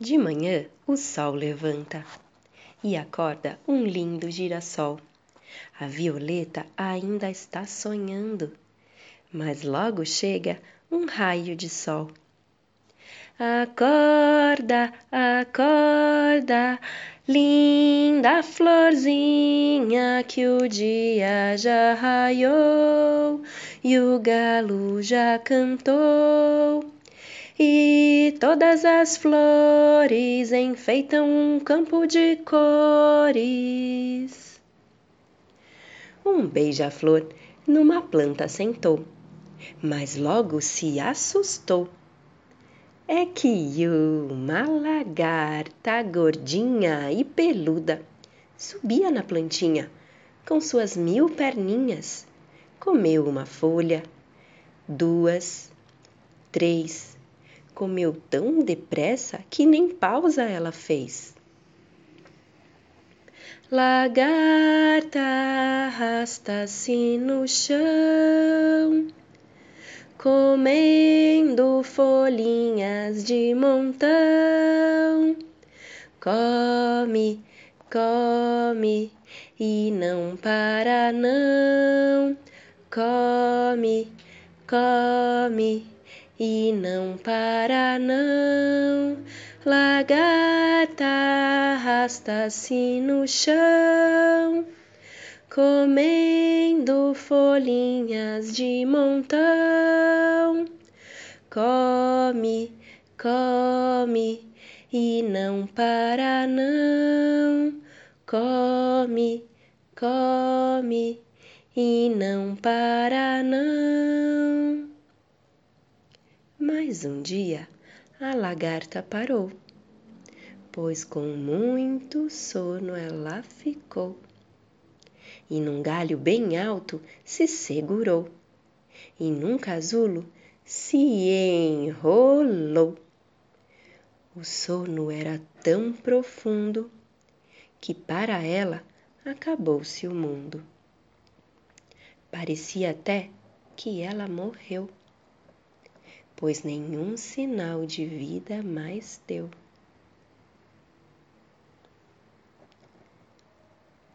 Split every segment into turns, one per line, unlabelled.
De manhã o sol levanta e acorda um lindo girassol. A violeta ainda está sonhando, mas logo chega um raio de sol. Acorda, acorda, linda florzinha, que o dia já raiou e o galo já cantou. E todas as flores enfeitam um campo de cores. Um beija-flor numa planta sentou, mas logo se assustou. É que uma lagarta gordinha e peluda subia na plantinha com suas mil perninhas. Comeu uma folha, duas, três, comeu tão depressa que nem pausa ela fez. Lagarta arrasta-se no chão, comendo folhinhas de montão. Come, come e não para não. Come, come e não para não. Lagarta arrasta-se no chão, comendo folhinhas de montão. Come, come e não para não. Come, come e não para não. Mas um dia a lagarta parou, pois com muito sono ela ficou e num galho bem alto se segurou e num casulo se enrolou. O sono era tão profundo que para ela acabou-se o mundo. Parecia até que ela morreu pois nenhum sinal de vida mais deu.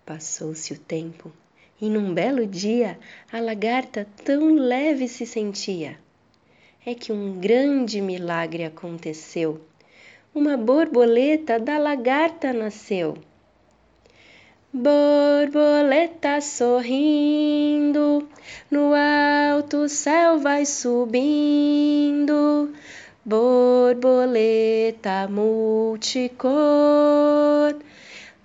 Passou-se o tempo e num belo dia a lagarta tão leve se sentia. É que um grande milagre aconteceu. Uma borboleta da lagarta nasceu. Borboleta sorrindo, no alto céu vai subindo. Borboleta multicor,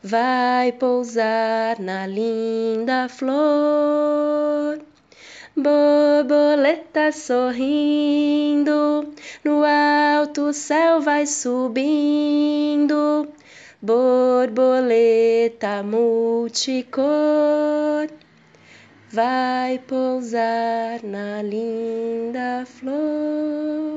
vai pousar na linda flor. Borboleta sorrindo, no alto céu vai subindo borboleta multicor vai pousar na linda flor.